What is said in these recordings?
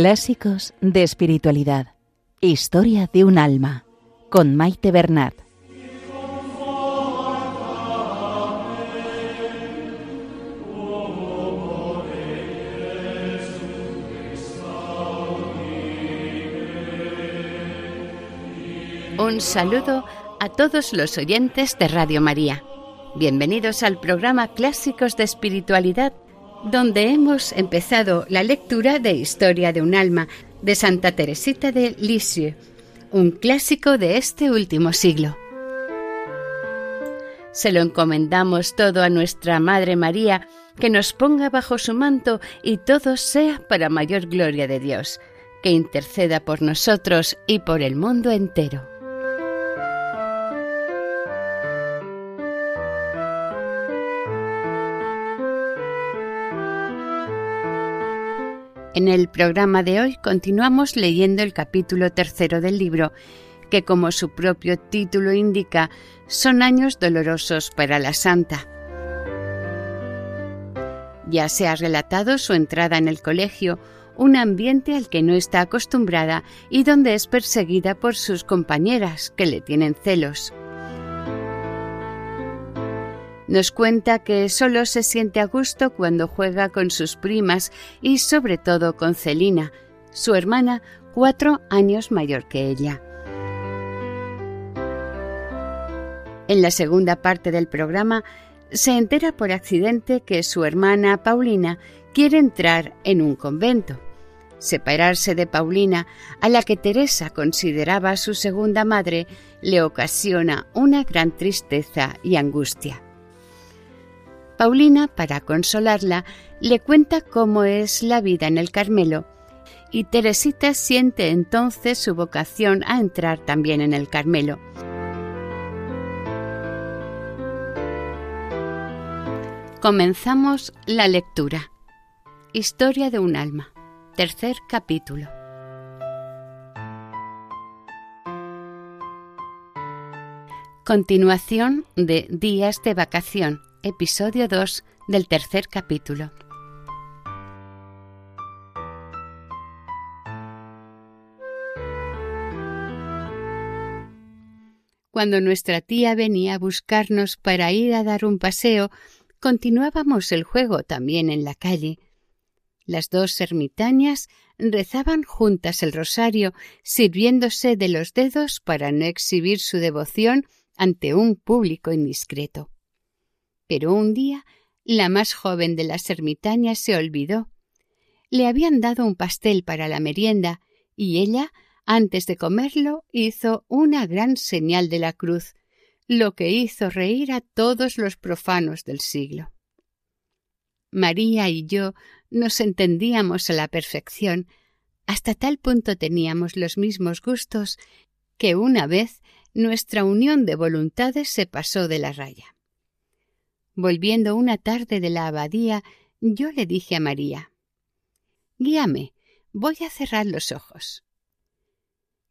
Clásicos de Espiritualidad. Historia de un alma. Con Maite Bernat. Un saludo a todos los oyentes de Radio María. Bienvenidos al programa Clásicos de Espiritualidad, donde hemos empezado la lectura de Historia de un alma de Santa Teresita de Lisieux, un clásico de este último siglo. Se lo encomendamos todo a nuestra Madre María, que nos ponga bajo su manto y todo sea para mayor gloria de Dios, que interceda por nosotros y por el mundo entero. En el programa de hoy continuamos leyendo el capítulo tercero del libro, que como su propio título indica, son años dolorosos para la santa. Ya se ha relatado su entrada en el colegio, un ambiente al que no está acostumbrada y donde es perseguida por sus compañeras, que le tienen celos. Nos cuenta que solo se siente a gusto cuando juega con sus primas y sobre todo con Celina, su hermana cuatro años mayor que ella. En la segunda parte del programa se entera por accidente que su hermana Paulina quiere entrar en un convento. Separarse de Paulina, a la que Teresa consideraba su segunda madre, le ocasiona una gran tristeza y angustia. Paulina, para consolarla, le cuenta cómo es la vida en el Carmelo, y Teresita siente entonces su vocación a entrar también en el Carmelo. Comenzamos la lectura. Historia de un alma. Tercer capítulo. Continuación de Días de Vacación episodio 2 del tercer capítulo. Cuando nuestra tía venía a buscarnos para ir a dar un paseo, continuábamos el juego también en la calle. Las dos ermitañas rezaban juntas el rosario, sirviéndose de los dedos para no exhibir su devoción ante un público indiscreto. Pero un día la más joven de las ermitañas se olvidó. Le habían dado un pastel para la merienda y ella, antes de comerlo, hizo una gran señal de la cruz, lo que hizo reír a todos los profanos del siglo. María y yo nos entendíamos a la perfección, hasta tal punto teníamos los mismos gustos que una vez nuestra unión de voluntades se pasó de la raya. Volviendo una tarde de la abadía, yo le dije a María Guíame, voy a cerrar los ojos.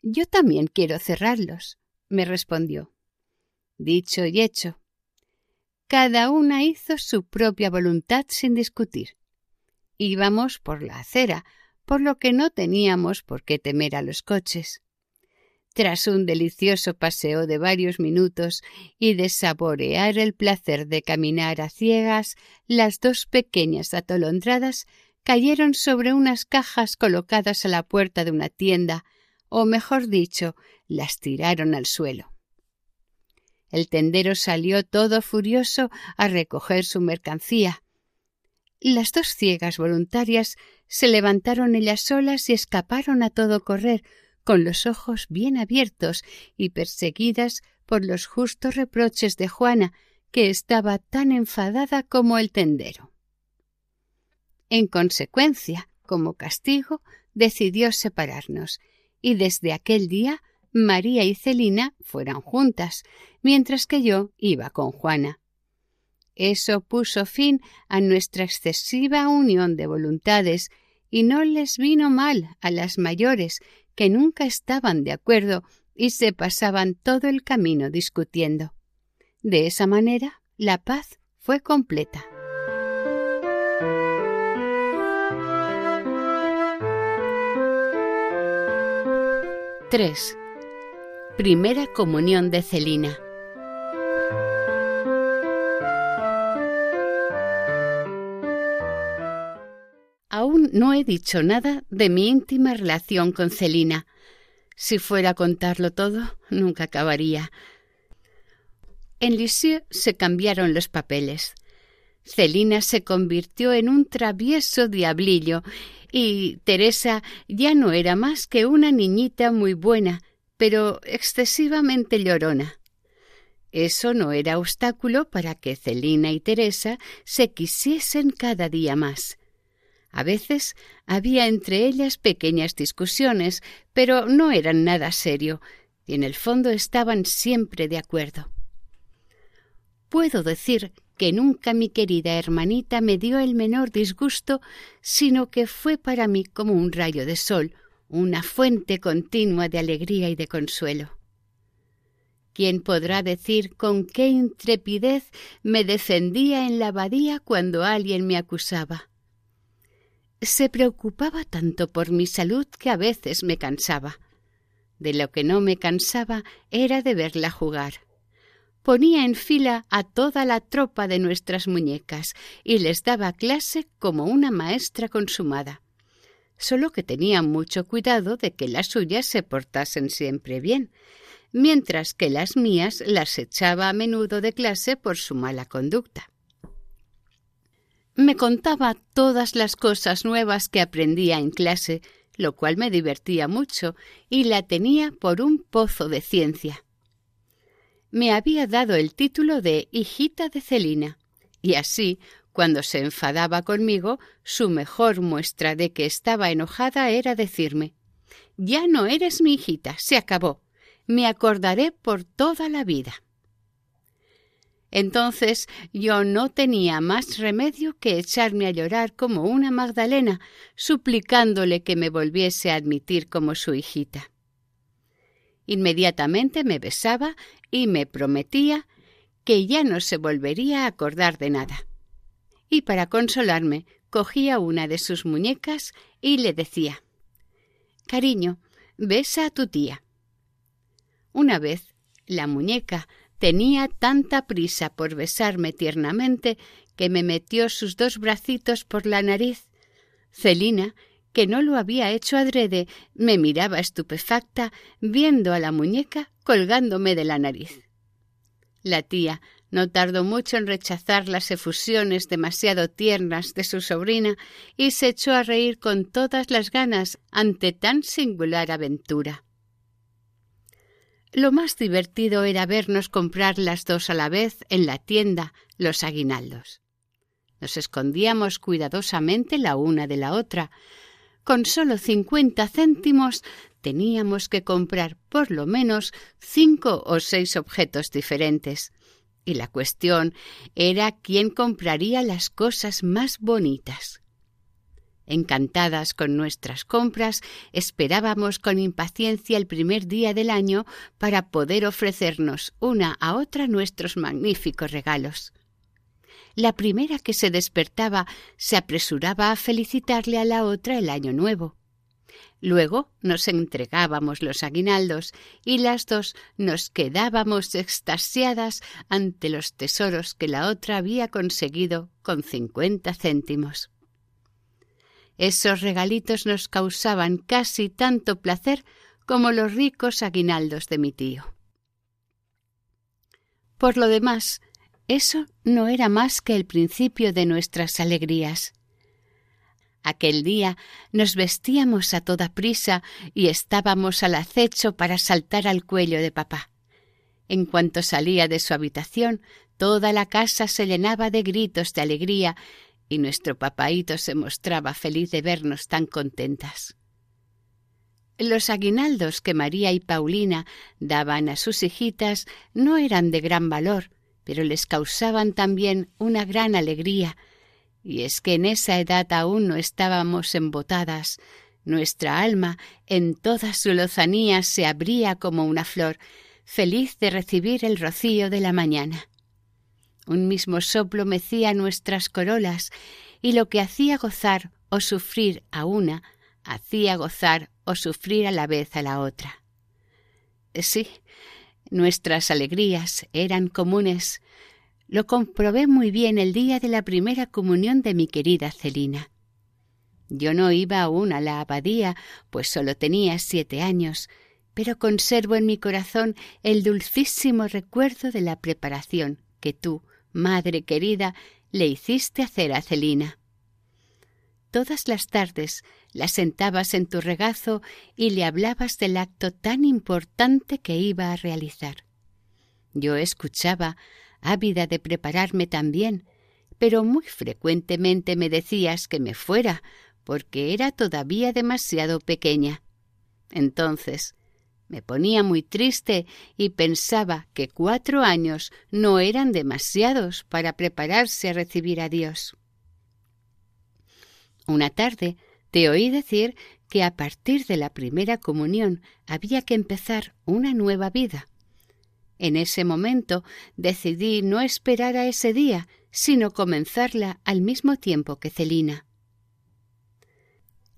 Yo también quiero cerrarlos, me respondió. Dicho y hecho. Cada una hizo su propia voluntad sin discutir. Íbamos por la acera, por lo que no teníamos por qué temer a los coches. Tras un delicioso paseo de varios minutos y de saborear el placer de caminar a ciegas, las dos pequeñas atolondradas cayeron sobre unas cajas colocadas a la puerta de una tienda, o mejor dicho, las tiraron al suelo. El tendero salió todo furioso a recoger su mercancía. Las dos ciegas voluntarias se levantaron ellas solas y escaparon a todo correr, con los ojos bien abiertos y perseguidas por los justos reproches de Juana, que estaba tan enfadada como el tendero. En consecuencia, como castigo, decidió separarnos, y desde aquel día María y Celina fueron juntas, mientras que yo iba con Juana. Eso puso fin a nuestra excesiva unión de voluntades y no les vino mal a las mayores que nunca estaban de acuerdo y se pasaban todo el camino discutiendo. De esa manera, la paz fue completa. —3. Primera comunión de Celina. Aún no he dicho nada de mi íntima relación con Celina. Si fuera a contarlo todo, nunca acabaría. En Lisieux se cambiaron los papeles. Celina se convirtió en un travieso diablillo y Teresa ya no era más que una niñita muy buena, pero excesivamente llorona. Eso no era obstáculo para que Celina y Teresa se quisiesen cada día más. A veces había entre ellas pequeñas discusiones, pero no eran nada serio, y en el fondo estaban siempre de acuerdo. Puedo decir que nunca mi querida hermanita me dio el menor disgusto, sino que fue para mí como un rayo de sol, una fuente continua de alegría y de consuelo. ¿Quién podrá decir con qué intrepidez me defendía en la abadía cuando alguien me acusaba? Se preocupaba tanto por mi salud que a veces me cansaba. De lo que no me cansaba era de verla jugar. Ponía en fila a toda la tropa de nuestras muñecas y les daba clase como una maestra consumada. Solo que tenía mucho cuidado de que las suyas se portasen siempre bien, mientras que las mías las echaba a menudo de clase por su mala conducta. Me contaba todas las cosas nuevas que aprendía en clase, lo cual me divertía mucho, y la tenía por un pozo de ciencia. Me había dado el título de hijita de Celina, y así, cuando se enfadaba conmigo, su mejor muestra de que estaba enojada era decirme Ya no eres mi hijita, se acabó. Me acordaré por toda la vida. Entonces yo no tenía más remedio que echarme a llorar como una Magdalena, suplicándole que me volviese a admitir como su hijita. Inmediatamente me besaba y me prometía que ya no se volvería a acordar de nada. Y para consolarme cogía una de sus muñecas y le decía Cariño, besa a tu tía. Una vez la muñeca Tenía tanta prisa por besarme tiernamente que me metió sus dos bracitos por la nariz. Celina, que no lo había hecho adrede, me miraba estupefacta viendo a la muñeca colgándome de la nariz. La tía no tardó mucho en rechazar las efusiones demasiado tiernas de su sobrina y se echó a reír con todas las ganas ante tan singular aventura. Lo más divertido era vernos comprar las dos a la vez en la tienda los aguinaldos. Nos escondíamos cuidadosamente la una de la otra. Con solo cincuenta céntimos teníamos que comprar por lo menos cinco o seis objetos diferentes. Y la cuestión era quién compraría las cosas más bonitas. Encantadas con nuestras compras, esperábamos con impaciencia el primer día del año para poder ofrecernos una a otra nuestros magníficos regalos. La primera que se despertaba se apresuraba a felicitarle a la otra el año nuevo. Luego nos entregábamos los aguinaldos y las dos nos quedábamos extasiadas ante los tesoros que la otra había conseguido con cincuenta céntimos. Esos regalitos nos causaban casi tanto placer como los ricos aguinaldos de mi tío. Por lo demás, eso no era más que el principio de nuestras alegrías. Aquel día nos vestíamos a toda prisa y estábamos al acecho para saltar al cuello de papá. En cuanto salía de su habitación, toda la casa se llenaba de gritos de alegría y nuestro papaíto se mostraba feliz de vernos tan contentas. Los aguinaldos que María y Paulina daban a sus hijitas no eran de gran valor, pero les causaban también una gran alegría, y es que en esa edad aún no estábamos embotadas, nuestra alma en toda su lozanía se abría como una flor, feliz de recibir el rocío de la mañana. Un mismo soplo mecía nuestras corolas, y lo que hacía gozar o sufrir a una, hacía gozar o sufrir a la vez a la otra. sí, nuestras alegrías eran comunes. Lo comprobé muy bien el día de la primera comunión de mi querida Celina. Yo no iba aún a la abadía, pues solo tenía siete años, pero conservo en mi corazón el dulcísimo recuerdo de la preparación que tú, madre querida, le hiciste hacer a Celina. Todas las tardes la sentabas en tu regazo y le hablabas del acto tan importante que iba a realizar. Yo escuchaba, ávida de prepararme también, pero muy frecuentemente me decías que me fuera, porque era todavía demasiado pequeña. Entonces me ponía muy triste y pensaba que cuatro años no eran demasiados para prepararse a recibir a Dios. Una tarde te oí decir que a partir de la primera comunión había que empezar una nueva vida. En ese momento decidí no esperar a ese día, sino comenzarla al mismo tiempo que Celina.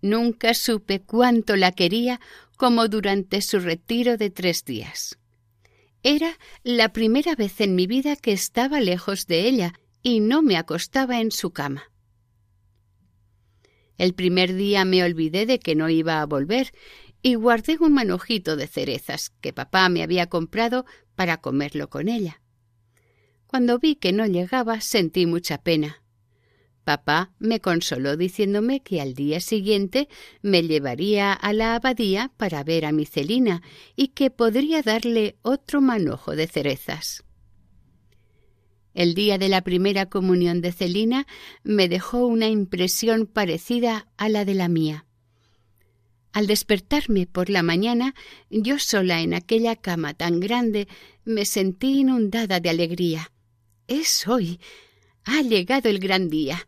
Nunca supe cuánto la quería como durante su retiro de tres días. Era la primera vez en mi vida que estaba lejos de ella y no me acostaba en su cama. El primer día me olvidé de que no iba a volver y guardé un manojito de cerezas que papá me había comprado para comerlo con ella. Cuando vi que no llegaba sentí mucha pena. Papá me consoló diciéndome que al día siguiente me llevaría a la abadía para ver a mi Celina y que podría darle otro manojo de cerezas. El día de la primera comunión de Celina me dejó una impresión parecida a la de la mía. Al despertarme por la mañana, yo sola en aquella cama tan grande, me sentí inundada de alegría. Es hoy. Ha llegado el gran día.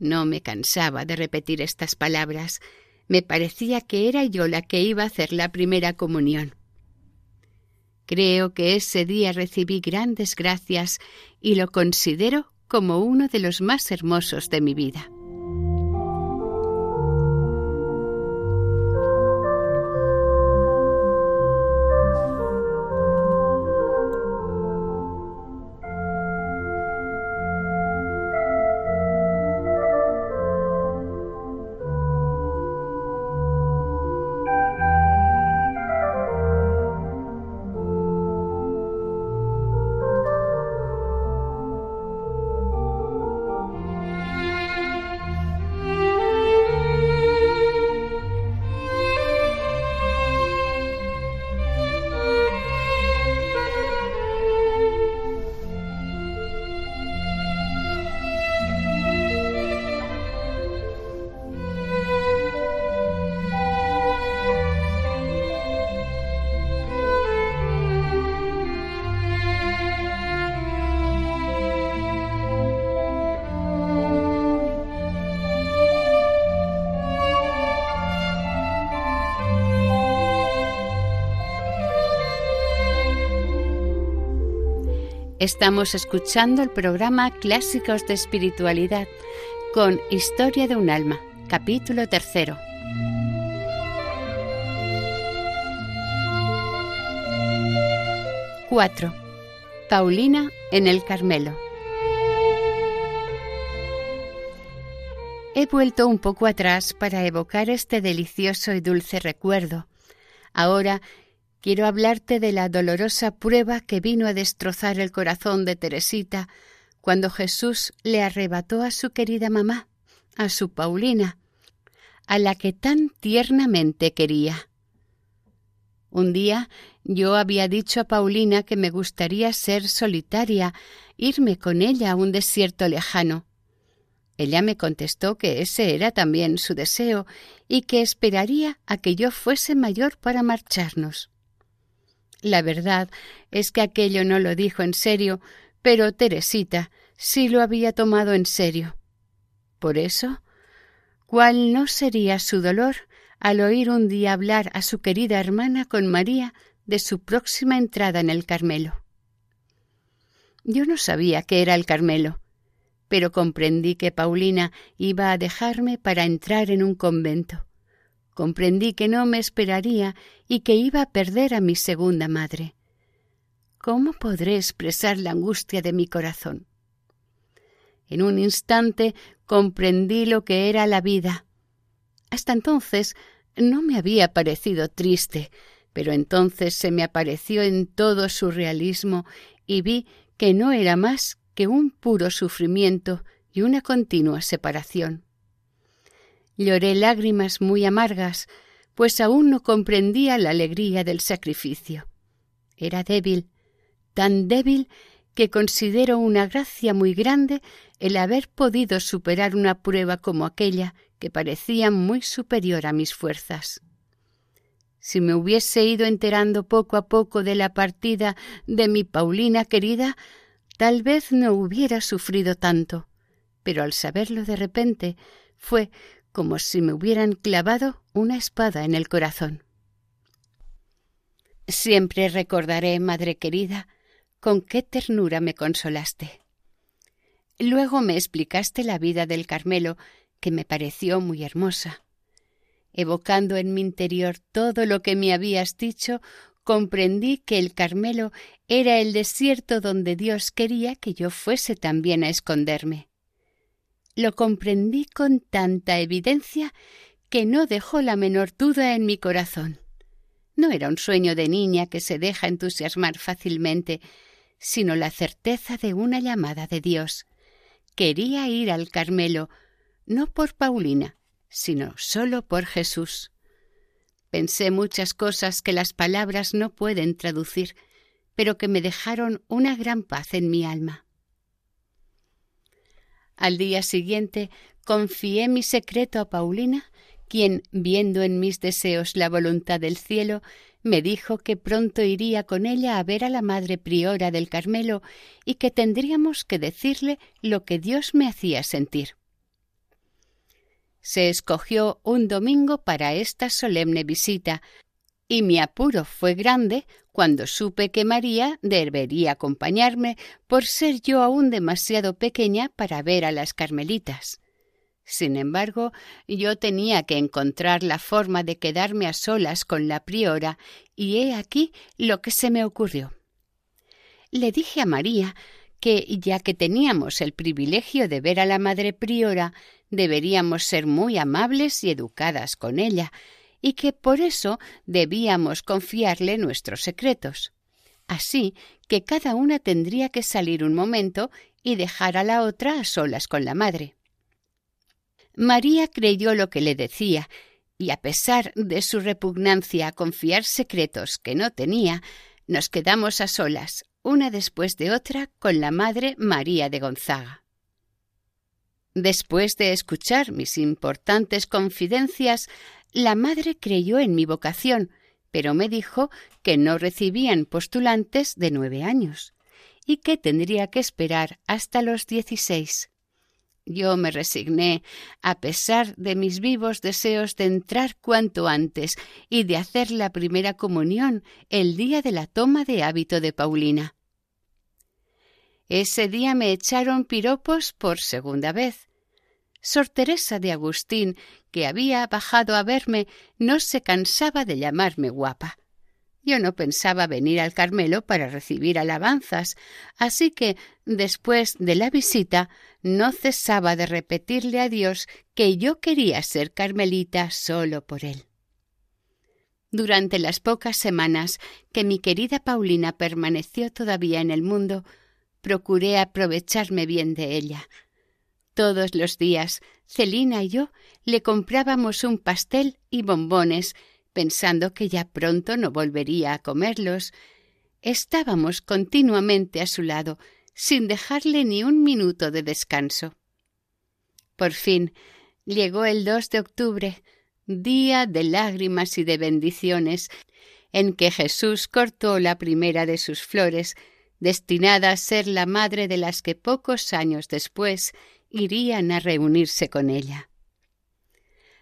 No me cansaba de repetir estas palabras. Me parecía que era yo la que iba a hacer la primera comunión. Creo que ese día recibí grandes gracias y lo considero como uno de los más hermosos de mi vida. Estamos escuchando el programa Clásicos de Espiritualidad con Historia de un alma, capítulo tercero. Cuatro. Paulina en el Carmelo. He vuelto un poco atrás para evocar este delicioso y dulce recuerdo. Ahora quiero hablarte de la dolorosa prueba que vino a destrozar el corazón de Teresita cuando Jesús le arrebató a su querida mamá, a su Paulina, a la que tan tiernamente quería. Un día yo había dicho a Paulina que me gustaría ser solitaria, irme con ella a un desierto lejano. Ella me contestó que ese era también su deseo y que esperaría a que yo fuese mayor para marcharnos. La verdad es que aquello no lo dijo en serio, pero Teresita sí lo había tomado en serio. Por eso, ¿cuál no sería su dolor al oír un día hablar a su querida hermana con María de su próxima entrada en el Carmelo? Yo no sabía qué era el Carmelo, pero comprendí que Paulina iba a dejarme para entrar en un convento comprendí que no me esperaría y que iba a perder a mi segunda madre. ¿Cómo podré expresar la angustia de mi corazón? En un instante comprendí lo que era la vida. Hasta entonces no me había parecido triste, pero entonces se me apareció en todo su realismo y vi que no era más que un puro sufrimiento y una continua separación. Lloré lágrimas muy amargas, pues aún no comprendía la alegría del sacrificio. Era débil, tan débil que considero una gracia muy grande el haber podido superar una prueba como aquella que parecía muy superior a mis fuerzas. Si me hubiese ido enterando poco a poco de la partida de mi Paulina querida, tal vez no hubiera sufrido tanto, pero al saberlo de repente fue como si me hubieran clavado una espada en el corazón. Siempre recordaré, madre querida, con qué ternura me consolaste. Luego me explicaste la vida del Carmelo, que me pareció muy hermosa. Evocando en mi interior todo lo que me habías dicho, comprendí que el Carmelo era el desierto donde Dios quería que yo fuese también a esconderme. Lo comprendí con tanta evidencia que no dejó la menor duda en mi corazón. No era un sueño de niña que se deja entusiasmar fácilmente, sino la certeza de una llamada de Dios. Quería ir al Carmelo, no por Paulina, sino solo por Jesús. Pensé muchas cosas que las palabras no pueden traducir, pero que me dejaron una gran paz en mi alma. Al día siguiente confié mi secreto a Paulina, quien, viendo en mis deseos la voluntad del cielo, me dijo que pronto iría con ella a ver a la madre priora del Carmelo y que tendríamos que decirle lo que Dios me hacía sentir. Se escogió un domingo para esta solemne visita, y mi apuro fue grande cuando supe que María debería acompañarme por ser yo aún demasiado pequeña para ver a las carmelitas. Sin embargo, yo tenía que encontrar la forma de quedarme a solas con la priora, y he aquí lo que se me ocurrió. Le dije a María que, ya que teníamos el privilegio de ver a la madre priora, deberíamos ser muy amables y educadas con ella, y que por eso debíamos confiarle nuestros secretos. Así que cada una tendría que salir un momento y dejar a la otra a solas con la madre. María creyó lo que le decía, y a pesar de su repugnancia a confiar secretos que no tenía, nos quedamos a solas, una después de otra, con la madre María de Gonzaga. Después de escuchar mis importantes confidencias, la madre creyó en mi vocación, pero me dijo que no recibían postulantes de nueve años y que tendría que esperar hasta los dieciséis. Yo me resigné, a pesar de mis vivos deseos de entrar cuanto antes y de hacer la primera comunión el día de la toma de hábito de Paulina. Ese día me echaron piropos por segunda vez, Sor Teresa de Agustín, que había bajado a verme, no se cansaba de llamarme guapa. Yo no pensaba venir al Carmelo para recibir alabanzas, así que, después de la visita, no cesaba de repetirle a Dios que yo quería ser carmelita solo por él. Durante las pocas semanas que mi querida Paulina permaneció todavía en el mundo, procuré aprovecharme bien de ella, todos los días, Celina y yo le comprábamos un pastel y bombones, pensando que ya pronto no volvería a comerlos. Estábamos continuamente a su lado, sin dejarle ni un minuto de descanso. Por fin llegó el 2 de octubre, día de lágrimas y de bendiciones, en que Jesús cortó la primera de sus flores, destinada a ser la madre de las que pocos años después irían a reunirse con ella.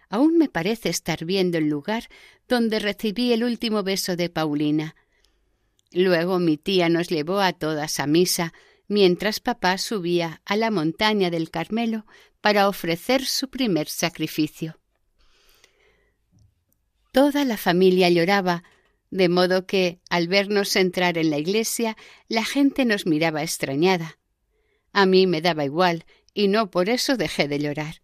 Aún me parece estar viendo el lugar donde recibí el último beso de Paulina. Luego mi tía nos llevó a todas a misa, mientras papá subía a la montaña del Carmelo para ofrecer su primer sacrificio. Toda la familia lloraba, de modo que, al vernos entrar en la iglesia, la gente nos miraba extrañada. A mí me daba igual, y no por eso dejé de llorar.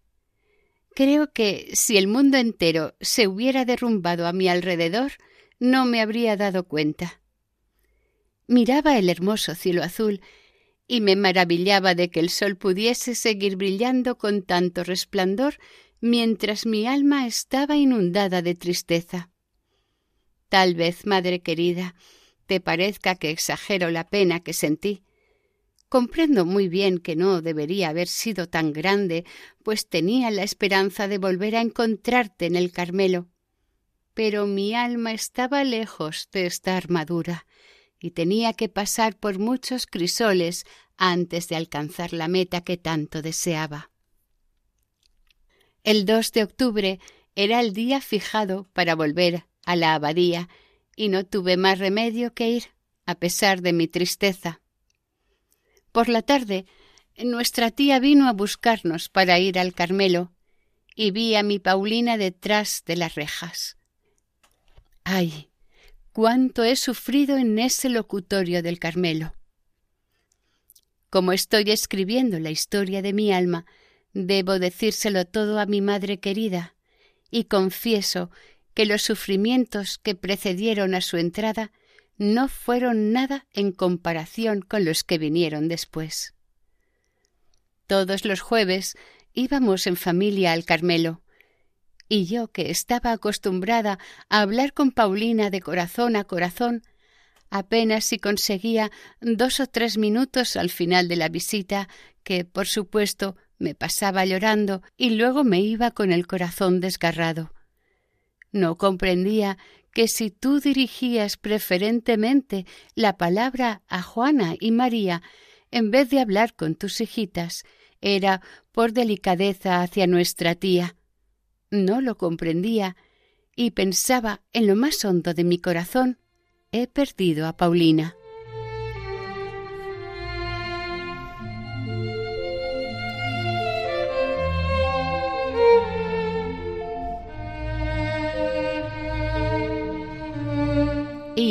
Creo que si el mundo entero se hubiera derrumbado a mi alrededor, no me habría dado cuenta. Miraba el hermoso cielo azul y me maravillaba de que el sol pudiese seguir brillando con tanto resplandor mientras mi alma estaba inundada de tristeza. Tal vez, madre querida, te parezca que exagero la pena que sentí. Comprendo muy bien que no debería haber sido tan grande, pues tenía la esperanza de volver a encontrarte en el Carmelo. Pero mi alma estaba lejos de estar madura y tenía que pasar por muchos crisoles antes de alcanzar la meta que tanto deseaba. El 2 de octubre era el día fijado para volver a la abadía y no tuve más remedio que ir, a pesar de mi tristeza. Por la tarde, nuestra tía vino a buscarnos para ir al Carmelo y vi a mi Paulina detrás de las rejas. ¡Ay! cuánto he sufrido en ese locutorio del Carmelo. Como estoy escribiendo la historia de mi alma, debo decírselo todo a mi madre querida, y confieso que los sufrimientos que precedieron a su entrada no fueron nada en comparación con los que vinieron después. Todos los jueves íbamos en familia al Carmelo, y yo, que estaba acostumbrada a hablar con Paulina de corazón a corazón, apenas si conseguía dos o tres minutos al final de la visita, que, por supuesto, me pasaba llorando y luego me iba con el corazón desgarrado. No comprendía que si tú dirigías preferentemente la palabra a Juana y María, en vez de hablar con tus hijitas, era por delicadeza hacia nuestra tía. No lo comprendía y pensaba en lo más hondo de mi corazón, he perdido a Paulina.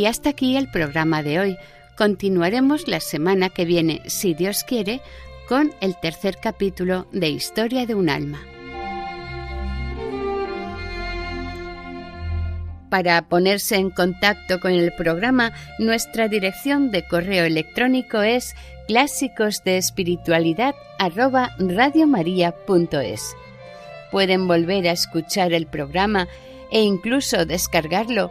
Y hasta aquí el programa de hoy. Continuaremos la semana que viene, si Dios quiere, con el tercer capítulo de Historia de un alma. Para ponerse en contacto con el programa, nuestra dirección de correo electrónico es clásicos Pueden volver a escuchar el programa e incluso descargarlo